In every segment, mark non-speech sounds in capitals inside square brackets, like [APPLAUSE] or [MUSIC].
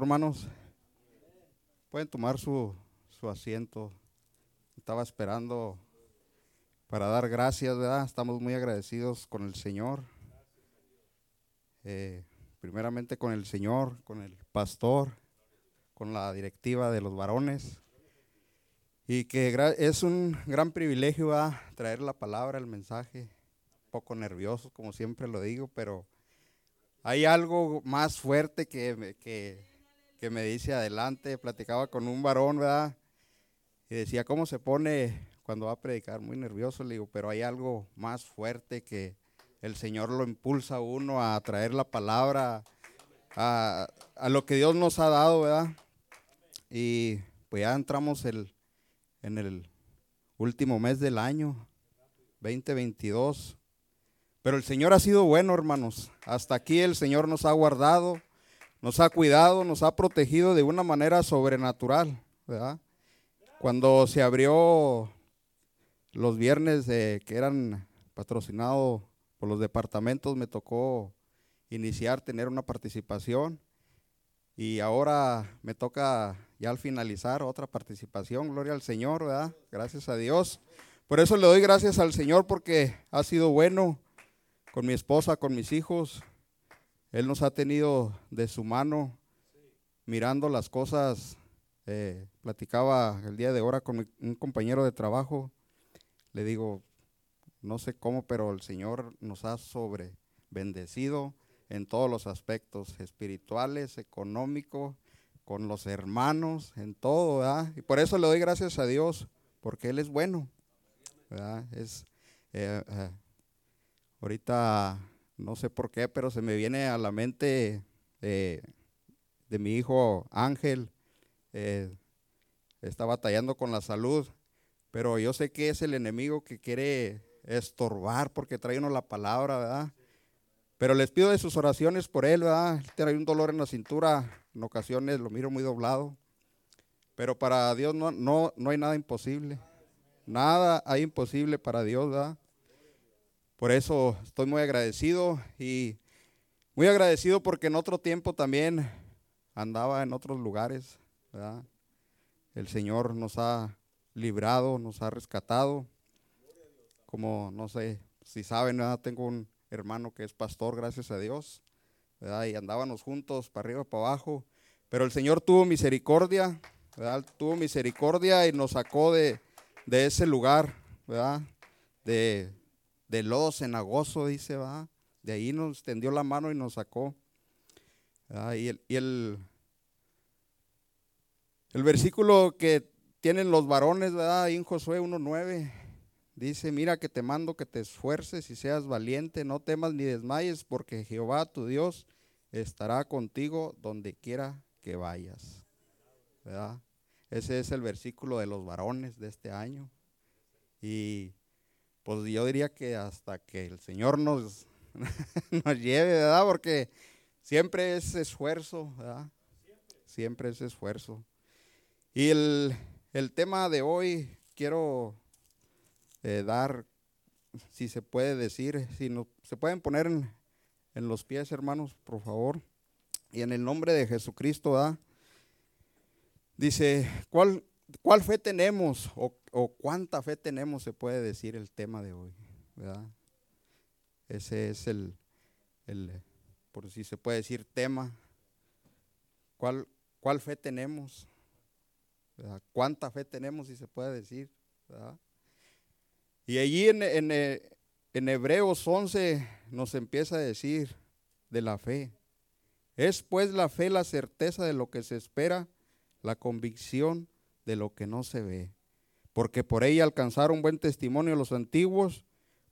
Hermanos, pueden tomar su, su asiento. Estaba esperando para dar gracias, ¿verdad? Estamos muy agradecidos con el Señor. Eh, primeramente con el Señor, con el pastor, con la directiva de los varones. Y que es un gran privilegio ¿verdad? traer la palabra, el mensaje. Un poco nervioso, como siempre lo digo, pero hay algo más fuerte que, que, que me dice adelante. Platicaba con un varón, ¿verdad? Y decía, ¿cómo se pone cuando va a predicar? Muy nervioso, le digo, pero hay algo más fuerte que el Señor lo impulsa a uno a traer la palabra, a, a lo que Dios nos ha dado, ¿verdad? Y pues ya entramos el, en el último mes del año, 2022. Pero el Señor ha sido bueno, hermanos. Hasta aquí el Señor nos ha guardado, nos ha cuidado, nos ha protegido de una manera sobrenatural, ¿verdad? Cuando se abrió los viernes que eran patrocinados por los departamentos, me tocó iniciar, tener una participación. Y ahora me toca ya al finalizar otra participación, gloria al Señor, ¿verdad? Gracias a Dios. Por eso le doy gracias al Señor porque ha sido bueno con mi esposa, con mis hijos. Él nos ha tenido de su mano mirando las cosas. Eh, platicaba el día de ahora con un compañero de trabajo. Le digo, no sé cómo, pero el Señor nos ha sobre bendecido en todos los aspectos espirituales, económicos, con los hermanos, en todo, ¿verdad? Y por eso le doy gracias a Dios, porque Él es bueno, ¿verdad? Es, eh, eh, Ahorita no sé por qué, pero se me viene a la mente eh, de mi hijo Ángel. Eh, está batallando con la salud, pero yo sé que es el enemigo que quiere estorbar porque trae uno la palabra, ¿verdad? Pero les pido de sus oraciones por él, ¿verdad? Tiene un dolor en la cintura, en ocasiones lo miro muy doblado. Pero para Dios no, no, no hay nada imposible. Nada hay imposible para Dios, ¿verdad? Por eso estoy muy agradecido y muy agradecido porque en otro tiempo también andaba en otros lugares. El Señor nos ha librado, nos ha rescatado. Como no sé si saben, tengo un hermano que es pastor, gracias a Dios. Y andábamos juntos para arriba, para abajo. Pero el Señor tuvo misericordia, tuvo misericordia y nos sacó de, de ese lugar, ¿verdad? De, de lodo cenagoso, dice, va. De ahí nos tendió la mano y nos sacó. Y, el, el, el, versículo que tienen los varones, ¿verdad? Ahí en Josué 1.9, dice, mira que te mando que te esfuerces y seas valiente, no temas ni desmayes, porque Jehová tu Dios estará contigo donde quiera que vayas. ¿verdad? Ese es el versículo de los varones de este año. Y pues yo diría que hasta que el Señor nos, [LAUGHS] nos lleve, ¿verdad? Porque siempre es esfuerzo, ¿verdad? Siempre es esfuerzo. Y el, tema de hoy quiero eh, dar, si se puede decir, si no, se pueden poner en, en, los pies, hermanos, por favor. Y en el nombre de Jesucristo, ¿verdad? Dice, ¿cuál, ¿Cuál fe tenemos o, cuánta fe tenemos, se puede decir el tema de hoy? ¿verdad? Ese es el, el, por si se puede decir, tema. ¿Cuál, cuál fe tenemos? ¿Cuánta fe tenemos, si se puede decir? ¿verdad? Y allí en, en, en Hebreos 11 nos empieza a decir de la fe. Es pues la fe la certeza de lo que se espera, la convicción de lo que no se ve. Porque por ella alcanzaron buen testimonio los antiguos.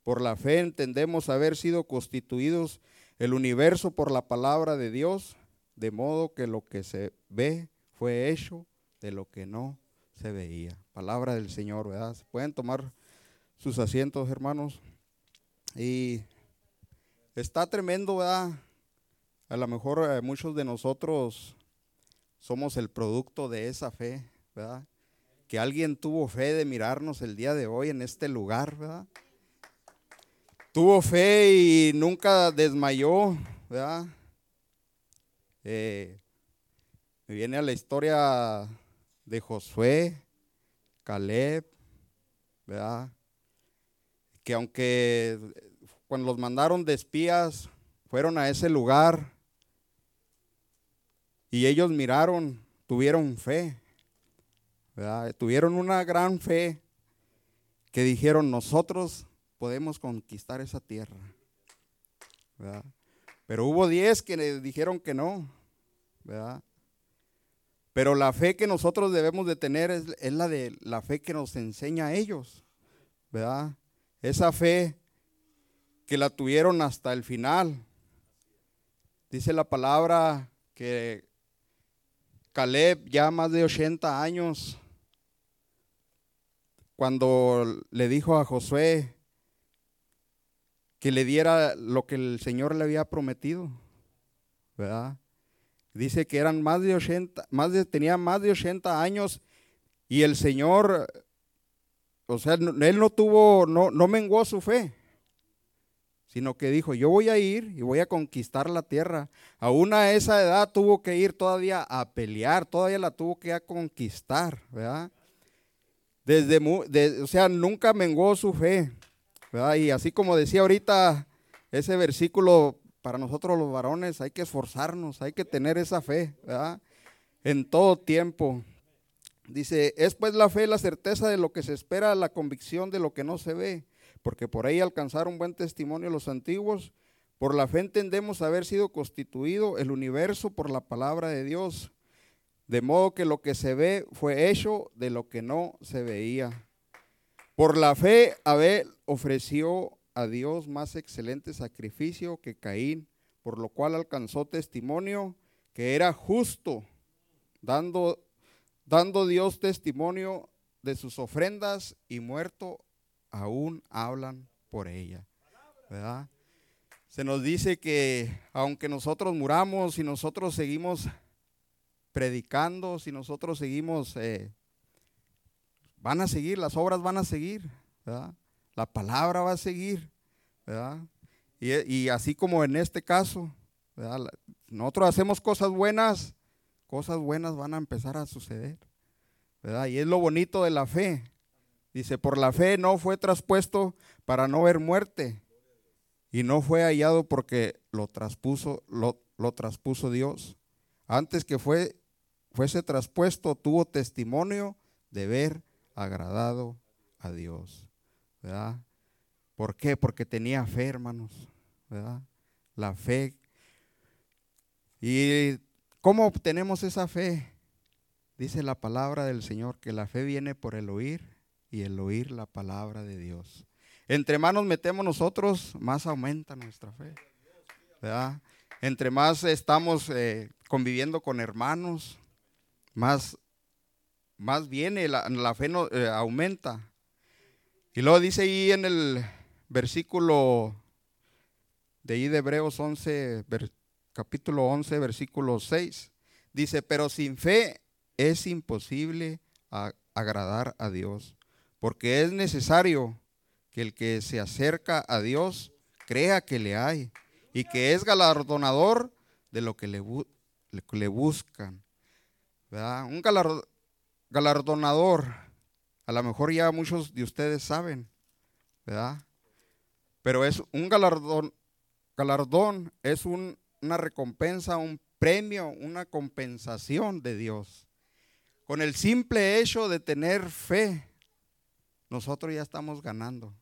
Por la fe entendemos haber sido constituidos el universo por la palabra de Dios, de modo que lo que se ve fue hecho de lo que no se veía. Palabra del Señor, ¿verdad? ¿Se pueden tomar sus asientos, hermanos? Y está tremendo, ¿verdad? A lo mejor eh, muchos de nosotros somos el producto de esa fe, ¿verdad? Que alguien tuvo fe de mirarnos el día de hoy en este lugar, ¿verdad? Tuvo fe y nunca desmayó, ¿verdad? Eh, me viene a la historia de Josué, Caleb, ¿verdad? Que aunque cuando los mandaron de espías, fueron a ese lugar y ellos miraron, tuvieron fe, Tuvieron una gran fe que dijeron, nosotros podemos conquistar esa tierra. Pero hubo diez que dijeron que no. Pero la fe que nosotros debemos de tener es, es, la de la fe que nos enseña a ellos, ¿verdad? Esa fe que la tuvieron hasta el final. Dice la palabra que Caleb ya más de 80 años, cuando le dijo a Josué que le diera lo que el Señor le había prometido, ¿verdad? Dice que eran más de 80, más de, tenía más de 80 años y el Señor, o sea, él no tuvo, no, no menguó su fe, sino que dijo, yo voy a ir y voy a conquistar la tierra. Aún a esa edad tuvo que ir todavía a pelear, todavía la tuvo que conquistar, ¿verdad? Desde, o sea, nunca menguó su fe, ¿verdad? Y así como decía ahorita ese versículo para nosotros los varones hay que esforzarnos, hay que tener esa fe, ¿verdad? En todo tiempo. Dice, es pues la fe la certeza de lo que se espera, la convicción de lo que no se ve, porque por ahí alcanzaron buen testimonio los antiguos. Por la fe entendemos haber sido constituido el universo por la palabra de Dios, de modo que lo que se ve fue hecho de lo que no se veía. Por la fe Abel ofreció a Dios más excelente sacrificio que Caín, por lo cual alcanzó testimonio que era justo, dando, dando Dios testimonio de sus ofrendas y muerto aún hablan por ella. ¿Verdad? Se nos dice que aunque nosotros muramos y nosotros seguimos predicando, si nosotros seguimos, eh, van a seguir, las obras van a seguir. la palabra va a seguir. Y, así como en este caso, nosotros hacemos cosas buenas, cosas buenas van a empezar a suceder. Y es lo bonito de la fe. Dice, por la fe no fue traspuesto para no ver muerte, y no fue hallado porque lo traspuso, lo traspuso Dios. Antes que fue, fuese traspuesto, tuvo testimonio de ver agradado a Dios. ¿verdad? ¿Por qué? Porque tenía fe, hermanos, ¿verdad? La fe. ¿Y cómo obtenemos esa fe? Dice la palabra del Señor que la fe viene por el oír y el oír la palabra de Dios. Entre más nos metemos nosotros, más aumenta nuestra fe. ¿verdad? Entre más estamos eh, conviviendo con hermanos, más, más viene, la, la fe no, eh, aumenta. Y luego dice ahí en el versículo de ahí de Hebreos 11, capítulo 11, versículo 6, dice, pero sin fe es imposible agradar a Dios, porque es necesario que el que se acerca a Dios crea que le hay y que es galardonador de lo que le, le buscan. Un galardonador a lo mejor ya muchos de ustedes saben, ¿verdad? Pero es un galardón, galardón es una recompensa, un premio, una compensación de Dios. Con el simple hecho de tener fe, nosotros ya estamos ganando.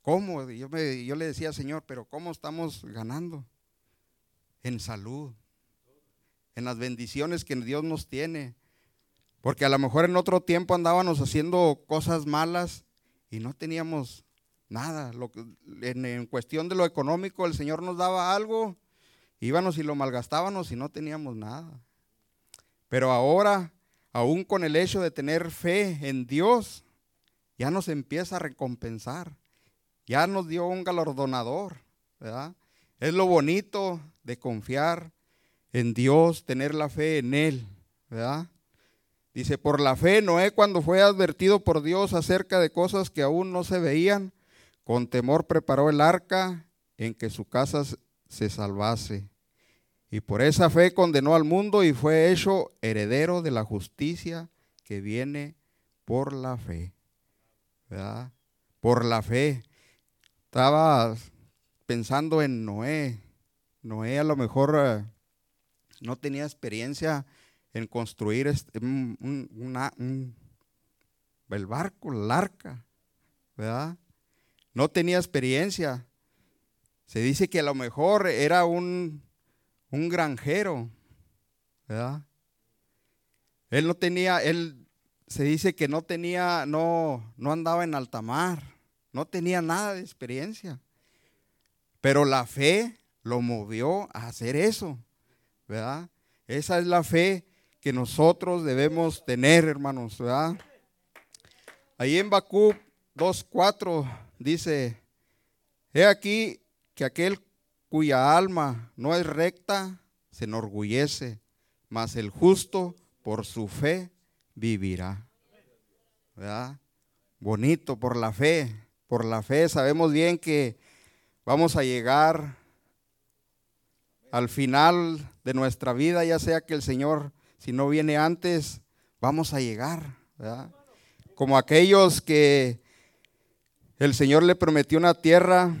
¿Cómo? Yo, me, yo le decía, Señor, pero ¿cómo estamos ganando? En salud, en las bendiciones que Dios nos tiene, porque a lo mejor en otro tiempo andábamos haciendo cosas malas y no teníamos nada. en, cuestión de lo económico, el Señor nos daba algo, íbamos y lo malgastábamos y no teníamos nada. Pero ahora, aún con el hecho de tener fe en Dios, ya nos empieza a recompensar. Ya nos dio un galardonador. Es lo bonito de confiar en Dios, tener la fe en Él, ¿verdad? Dice, por la fe Noé cuando fue advertido por Dios acerca de cosas que aún no se veían, con temor preparó el arca en que su casa se salvase. Y por esa fe condenó al mundo y fue hecho heredero de la justicia que viene por la fe. ¿Verdad? Por la fe. Estaba pensando en Noé. Noé a lo mejor eh, no tenía experiencia en construir este, el barco, el arca, ¿verdad? No tenía experiencia. Se dice que a lo mejor era un, un granjero, ¿verdad? Él no tenía, él se dice que no tenía, no, no andaba en alta mar, no tenía nada de experiencia. Pero la fe lo movió a hacer eso, Esa es la fe que nosotros debemos tener, hermanos, ¿verdad? Ahí en Bakú 2.4 dice, he aquí que aquel cuya alma no es recta se enorgullece, mas el justo por su fe vivirá. ¿Verdad? Bonito, por la fe, por la fe sabemos bien que vamos a llegar al final de nuestra vida, ya sea que el Señor si no viene antes, vamos a llegar. Como aquellos que el Señor le prometió una tierra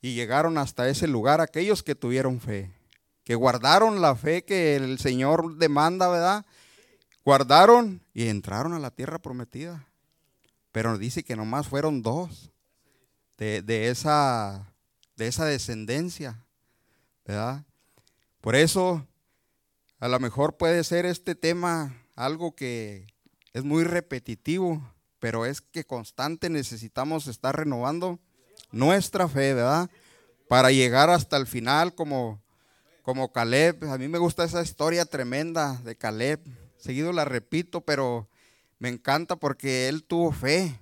y llegaron hasta ese lugar, aquellos que tuvieron fe, que guardaron la fe que el Señor demanda, ¿verdad? Guardaron y entraron a la tierra prometida. Pero dice que nomás fueron dos de, de esa, de esa descendencia, ¿verdad? Por eso a lo mejor puede ser este tema algo que es muy repetitivo, pero es que constante necesitamos estar renovando nuestra fe, ¿verdad? Para llegar hasta el final como, como Caleb. A mí me gusta esa historia tremenda de Caleb. Seguido la repito, pero me encanta porque él tuvo fe,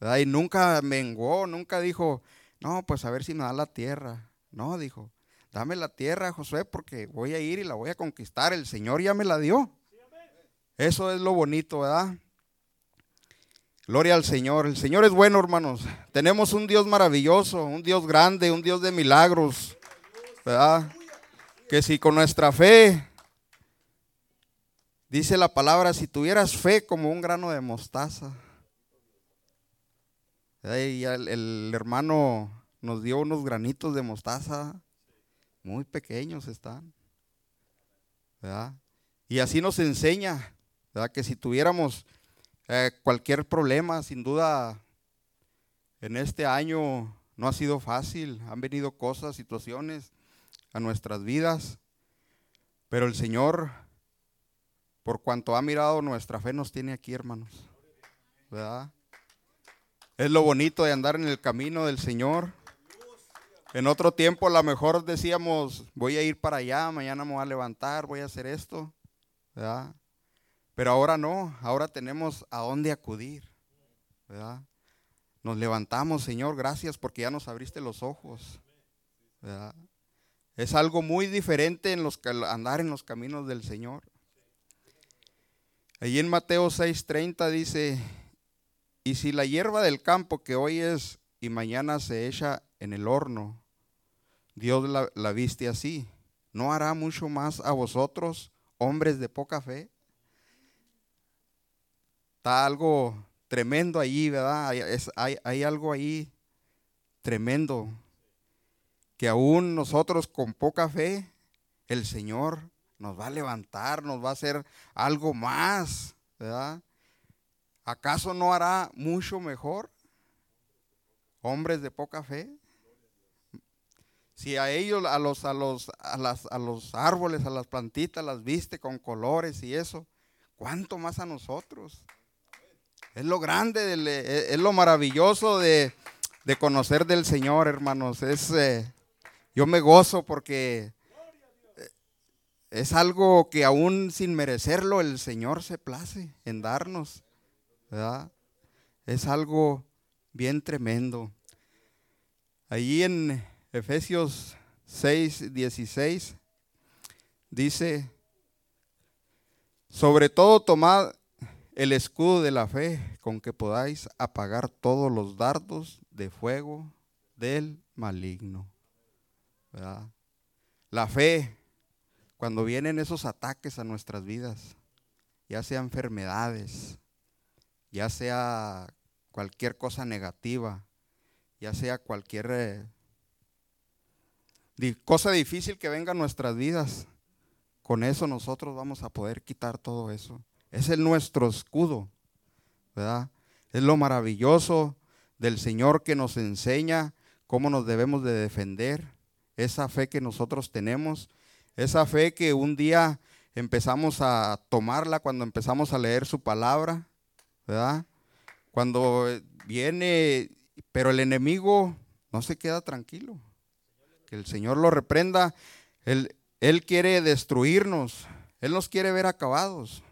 ¿verdad? Y nunca menguó, nunca dijo, no, pues a ver si me da la tierra. No, dijo, dame la tierra, Josué, porque voy a ir y la voy a conquistar. El Señor ya me la dio. Eso es lo bonito, ¿verdad? Gloria al Señor. El Señor es bueno, hermanos. Tenemos un Dios maravilloso, un Dios grande, un Dios de milagros, ¿verdad? Que si con nuestra fe, dice la palabra, si tuvieras fe como un grano de mostaza. El, hermano nos dio unos granitos de mostaza muy pequeños están. Y así nos enseña que si tuviéramos eh, cualquier problema, sin duda, en este año no ha sido fácil, han venido cosas, situaciones a nuestras vidas, pero el Señor, por cuanto ha mirado nuestra fe, nos tiene aquí, hermanos. Es lo bonito de andar en el camino del Señor. En otro tiempo a lo mejor decíamos, voy a ir para allá, mañana me voy a levantar, voy a hacer esto. ¿verdad? Pero ahora no, ahora tenemos a dónde acudir. ¿verdad? Nos levantamos, Señor, gracias porque ya nos abriste los ojos. ¿verdad? Es algo muy diferente en los, andar en los caminos del Señor. Allí en Mateo 6:30 dice, y si la hierba del campo que hoy es y mañana se echa en el horno, Dios la, viste así. ¿No hará mucho más a vosotros, hombres de poca fe? Está algo tremendo allí, ¿verdad? Hay, hay, algo ahí tremendo. Que aún nosotros con poca fe, el Señor nos va a levantar, nos va a hacer algo más, ¿verdad? ¿Acaso no hará mucho mejor? Hombres de poca fe. Si a ellos, a los, a los, a las, a los árboles, a las plantitas, las viste con colores y eso, ¿cuánto más a nosotros? Es lo grande, e, es lo maravilloso de, conocer del Señor, hermanos. Es, eh, yo me gozo porque eh, es algo que aún sin merecerlo el Señor se place en darnos. Es algo bien tremendo. Allí en Efesios 6, 16 dice, sobre todo tomad el escudo de la fe con que podáis apagar todos los dardos de fuego del maligno. La fe, cuando vienen esos ataques a nuestras vidas, ya sea enfermedades, ya sea cualquier cosa negativa, ya sea cualquier eh, cosa difícil que venga a nuestras vidas, con eso nosotros vamos a poder quitar todo eso. Es el nuestro escudo, ¿verdad? Es lo maravilloso del Señor que nos enseña cómo nos debemos de defender, esa fe que nosotros tenemos, esa fe que un día empezamos a tomarla cuando empezamos a leer su palabra, ¿verdad? Cuando viene, pero el enemigo no se queda tranquilo. Que el Señor lo reprenda. Él, quiere destruirnos. Él nos quiere ver acabados.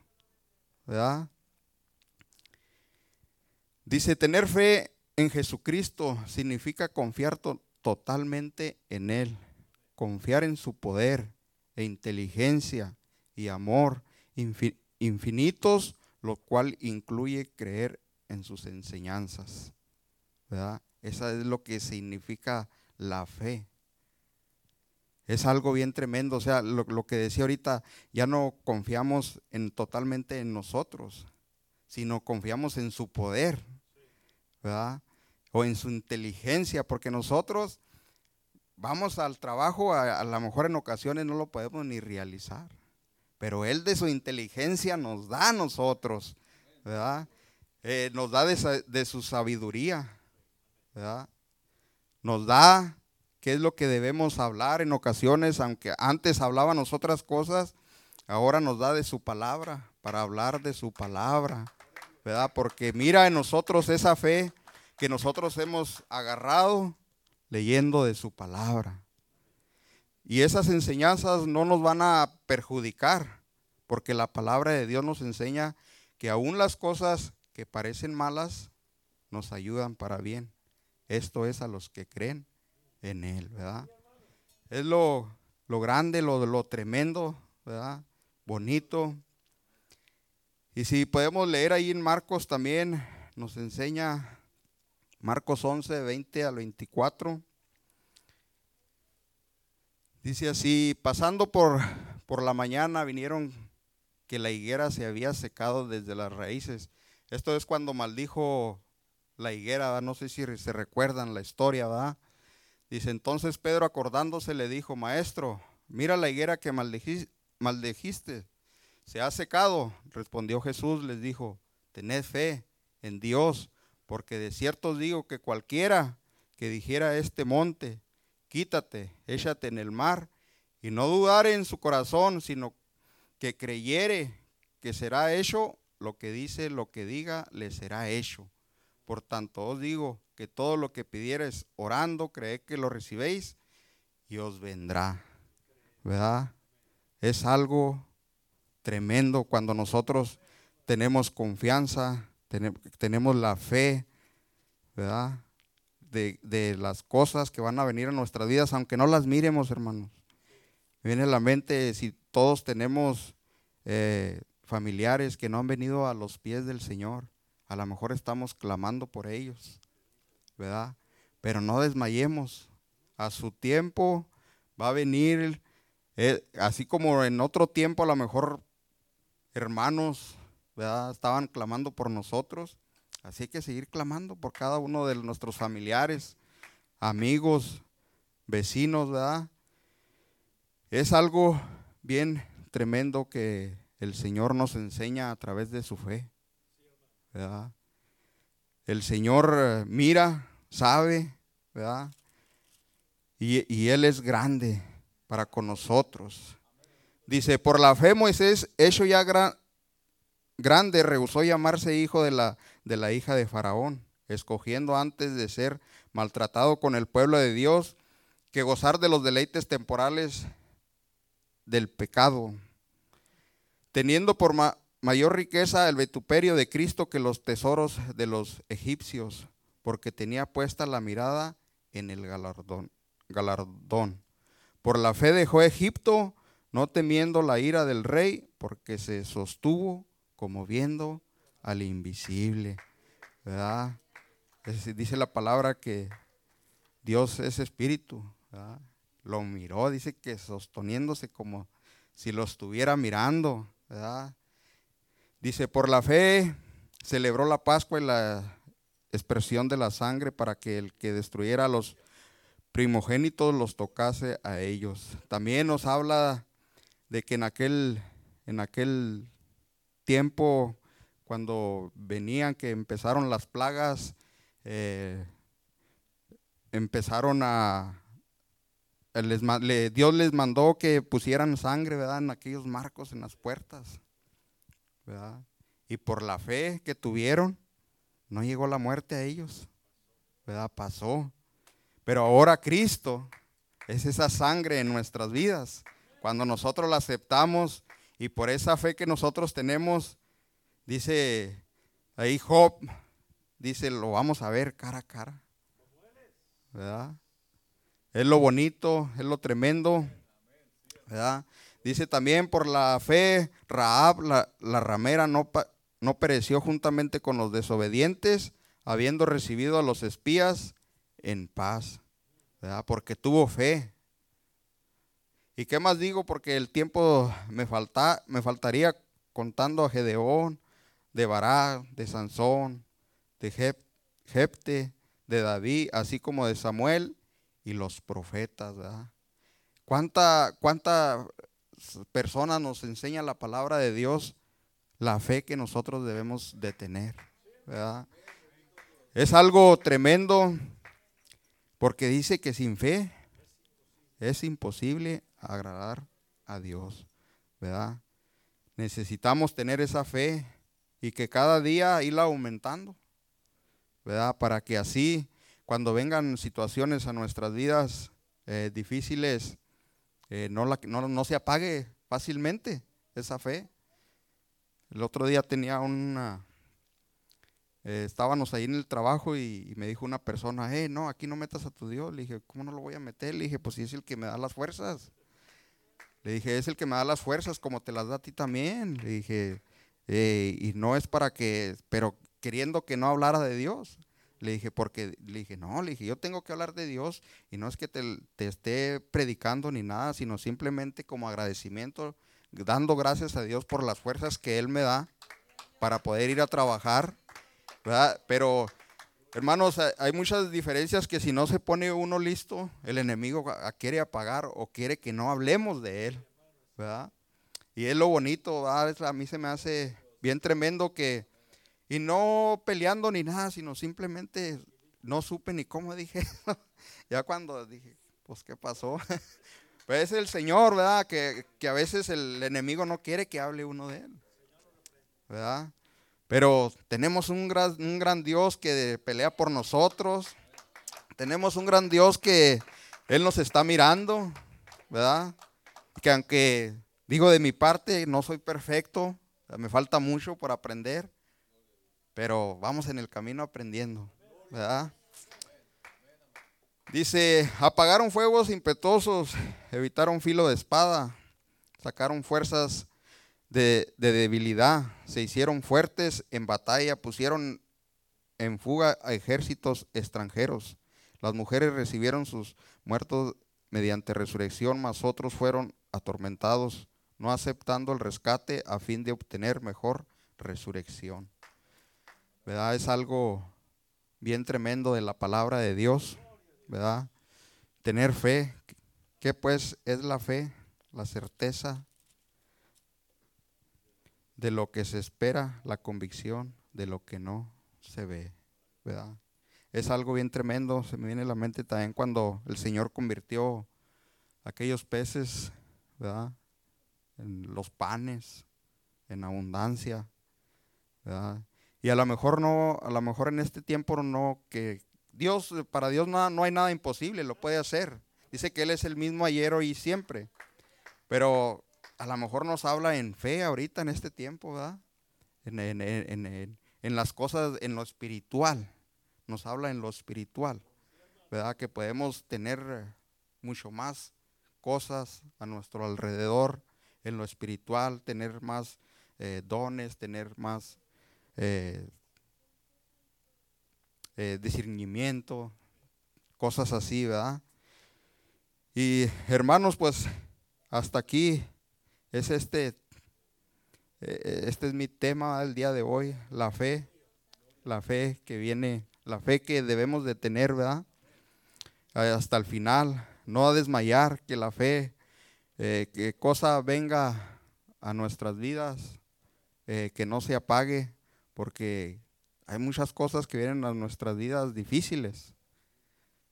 Dice, tener fe en Jesucristo significa confiar totalmente en Él, confiar en su poder e inteligencia y amor infinitos, lo cual incluye creer en sus enseñanzas. ¿verdad? Esa es lo que significa la fe. Es algo bien tremendo, o sea, lo, que decía ahorita, ya no confiamos en, totalmente en nosotros, sino confiamos en su poder, ¿verdad? O en su inteligencia, porque nosotros vamos al trabajo, a, a lo mejor en ocasiones no lo podemos ni realizar, pero Él de su inteligencia nos da a nosotros, ¿verdad? Eh, nos da de, su sabiduría, ¿verdad? Nos da qué es lo que debemos hablar en ocasiones, aunque antes hablábamos otras cosas, ahora nos da de su palabra, para hablar de su palabra, ¿verdad? Porque mira en nosotros esa fe que nosotros hemos agarrado leyendo de su palabra. Y esas enseñanzas no nos van a perjudicar, porque la palabra de Dios nos enseña que aún las cosas que parecen malas nos ayudan para bien. Esto es a los que creen en Él, ¿verdad? Es lo, lo grande, lo, lo tremendo, ¿verdad? Bonito. Y si podemos leer ahí en Marcos también, nos enseña Marcos 11, 20 al 24. Dice así, pasando por, por la mañana vinieron que la higuera se había secado desde las raíces esto es cuando maldijo la higuera, no sé si se recuerdan la historia, ¿verdad? Dice, entonces Pedro acordándose le dijo, maestro, mira la higuera que maldijiste, se ha secado. Respondió Jesús, les dijo, tened fe en Dios, porque de cierto os digo que cualquiera que dijera este monte, quítate, échate en el mar, y no dudare en su corazón, sino que creyere que será hecho lo que dice, lo que diga, le será hecho. Por tanto os digo que todo lo que pidiereis orando, creed que lo recibéis y os vendrá. ¿Verdad? Es algo tremendo cuando nosotros tenemos confianza, tenemos la fe, ¿verdad? De, de, las cosas que van a venir a nuestras vidas, aunque no las miremos, hermanos. Viene a la mente si todos tenemos eh, familiares que no han venido a los pies del Señor. A lo mejor estamos clamando por ellos, ¿verdad? Pero no desmayemos. A su tiempo va a venir, eh, así como en otro tiempo a lo mejor hermanos, ¿verdad? Estaban clamando por nosotros. Así que seguir clamando por cada uno de nuestros familiares, amigos, vecinos, ¿verdad? Es algo bien tremendo que el Señor nos enseña a través de su fe. ¿verdad? El Señor eh, mira, sabe, ¿verdad? Y, Él es grande para con nosotros. Dice, por la fe Moisés, hecho ya grande, rehusó llamarse hijo de la, de la hija de Faraón, escogiendo antes de ser maltratado con el pueblo de Dios que gozar de los deleites temporales del pecado teniendo por mayor riqueza el vituperio de Cristo que los tesoros de los egipcios, porque tenía puesta la mirada en el galardón. galardón. Por la fe dejó Egipto, no temiendo la ira del rey, porque se sostuvo como viendo al invisible. dice la palabra que Dios es espíritu. lo miró, dice que sosteniéndose como si lo estuviera mirando, ¿verdad? Dice, por la fe celebró la Pascua y la expresión de la sangre para que el que destruyera a los primogénitos los tocase a ellos. También nos habla de que en aquel, en aquel tiempo, cuando venían, que empezaron las plagas, eh, empezaron a, Dios les mandó que pusieran sangre, ¿verdad? En aquellos marcos, en las puertas, ¿verdad? Y por la fe que tuvieron, no llegó la muerte a ellos, ¿verdad? Pasó. Pero ahora Cristo es esa sangre en nuestras vidas. Cuando nosotros la aceptamos y por esa fe que nosotros tenemos, dice ahí Job, dice, lo vamos a ver cara a cara. ¿Verdad? Es lo bonito, es lo tremendo. ¿verdad? Dice también por la fe, Raab, la, la ramera, no, no pereció juntamente con los desobedientes, habiendo recibido a los espías en paz, ¿verdad? porque tuvo fe. ¿Y qué más digo? Porque el tiempo me, falta, me faltaría contando a Gedeón, de Bará, de Sansón, de Jepte, de David, así como de Samuel y los profetas. ¿verdad? ¿Cuánta, ¿Cuánta personas nos enseña la palabra de Dios la fe que nosotros debemos de tener? ¿verdad? Es algo tremendo porque dice que sin fe es imposible agradar a Dios, ¿verdad? Necesitamos tener esa fe y que cada día irla aumentando, ¿verdad? Para que así, cuando vengan situaciones a nuestras vidas eh, difíciles, eh, no, la, no, no se apague fácilmente esa fe. El otro día tenía una, eh, estábamos ahí en el trabajo y, me dijo una persona, eh, no, aquí no metas a tu Dios. Le dije, ¿cómo no lo voy a meter? Le dije, pues si es el que me da las fuerzas. Le dije, es el que me da las fuerzas como te las da a ti también. Le dije, eh, y no es para que, pero queriendo que no hablara de Dios. Le dije, porque le dije, no, le dije, yo tengo que hablar de Dios y no es que te, te esté predicando ni nada, sino simplemente como agradecimiento, dando gracias a Dios por las fuerzas que Él me da para poder ir a trabajar pero, hermanos, hay muchas diferencias que si no se pone uno listo, el enemigo quiere apagar o quiere que no hablemos de él, ¿verdad? Y es lo bonito, A mí se me hace bien tremendo que, y no peleando ni nada, sino simplemente no supe ni cómo [LAUGHS] dije. ya cuando dije, pues, ¿qué pasó? [LAUGHS] pues es el Señor, ¿verdad? Que, que, a veces el enemigo no quiere que hable uno de él, ¿verdad? Pero tenemos un gran, un gran Dios que pelea por nosotros. Tenemos un gran Dios que Él nos está mirando, ¿verdad? Que aunque digo de mi parte, no soy perfecto, me falta mucho por aprender, pero vamos en el camino aprendiendo, ¿verdad? Dice, apagaron fuegos impetuosos, evitaron filo de espada, sacaron fuerzas de, debilidad, se hicieron fuertes en batalla, pusieron en fuga a ejércitos extranjeros. Las mujeres recibieron sus muertos mediante resurrección, mas otros fueron atormentados, no aceptando el rescate a fin de obtener mejor resurrección. ¿Verdad? Es algo bien tremendo de la palabra de Dios, ¿verdad? Tener fe. ¿Qué pues es la fe? La certeza de lo que se espera, la convicción de lo que no se ve, ¿verdad? Es algo bien tremendo, se me viene a la mente también cuando el Señor convirtió aquellos peces, ¿verdad? En los panes, en abundancia. Y a lo mejor no, a lo mejor en este tiempo no, que Dios, para Dios no, no hay nada imposible, lo puede hacer. Dice que Él es el mismo ayer, hoy y siempre. Pero a lo mejor nos habla en fe ahorita en este tiempo, ¿verdad? En, las cosas, en lo espiritual. Nos habla en lo espiritual, ¿verdad? Que podemos tener mucho más cosas a nuestro alrededor en lo espiritual, tener más eh, dones, tener más eh, eh, discernimiento, cosas así, ¿verdad? Y hermanos, pues hasta aquí es este, este es mi tema del día de hoy, la fe, la fe que viene, la fe que debemos de tener, ¿verdad? Hasta el final, no a desmayar, que la fe, eh, que cosa venga a nuestras vidas, eh, que no se apague, porque hay muchas cosas que vienen a nuestras vidas difíciles,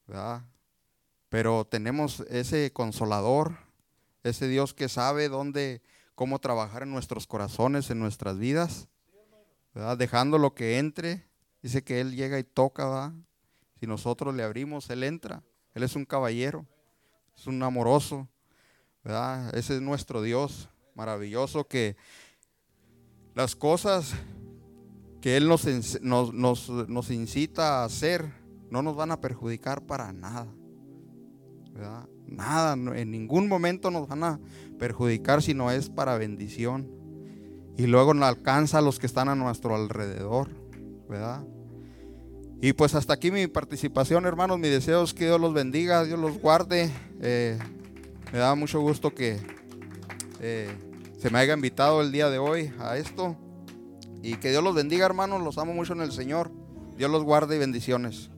¿verdad? Pero tenemos ese consolador, ese Dios que sabe dónde, cómo trabajar en nuestros corazones, en nuestras vidas, ¿verdad? Dejando lo que entre. Dice que Él llega y toca, ¿verdad? Si nosotros le abrimos, Él entra. Él es un caballero, es un amoroso, Ese es nuestro Dios maravilloso que las cosas que Él nos, nos, nos, nos incita a hacer no nos van a perjudicar para nada. Nada, en ningún momento nos van a perjudicar, sino es para bendición. Y luego nos alcanza a los que están a nuestro alrededor, ¿verdad? Y pues hasta aquí mi participación, hermanos. Mi deseo es que Dios los bendiga, Dios los guarde. Eh, me da mucho gusto que eh, se me haya invitado el día de hoy a esto. Y que Dios los bendiga, hermanos. Los amo mucho en el Señor. Dios los guarde y bendiciones.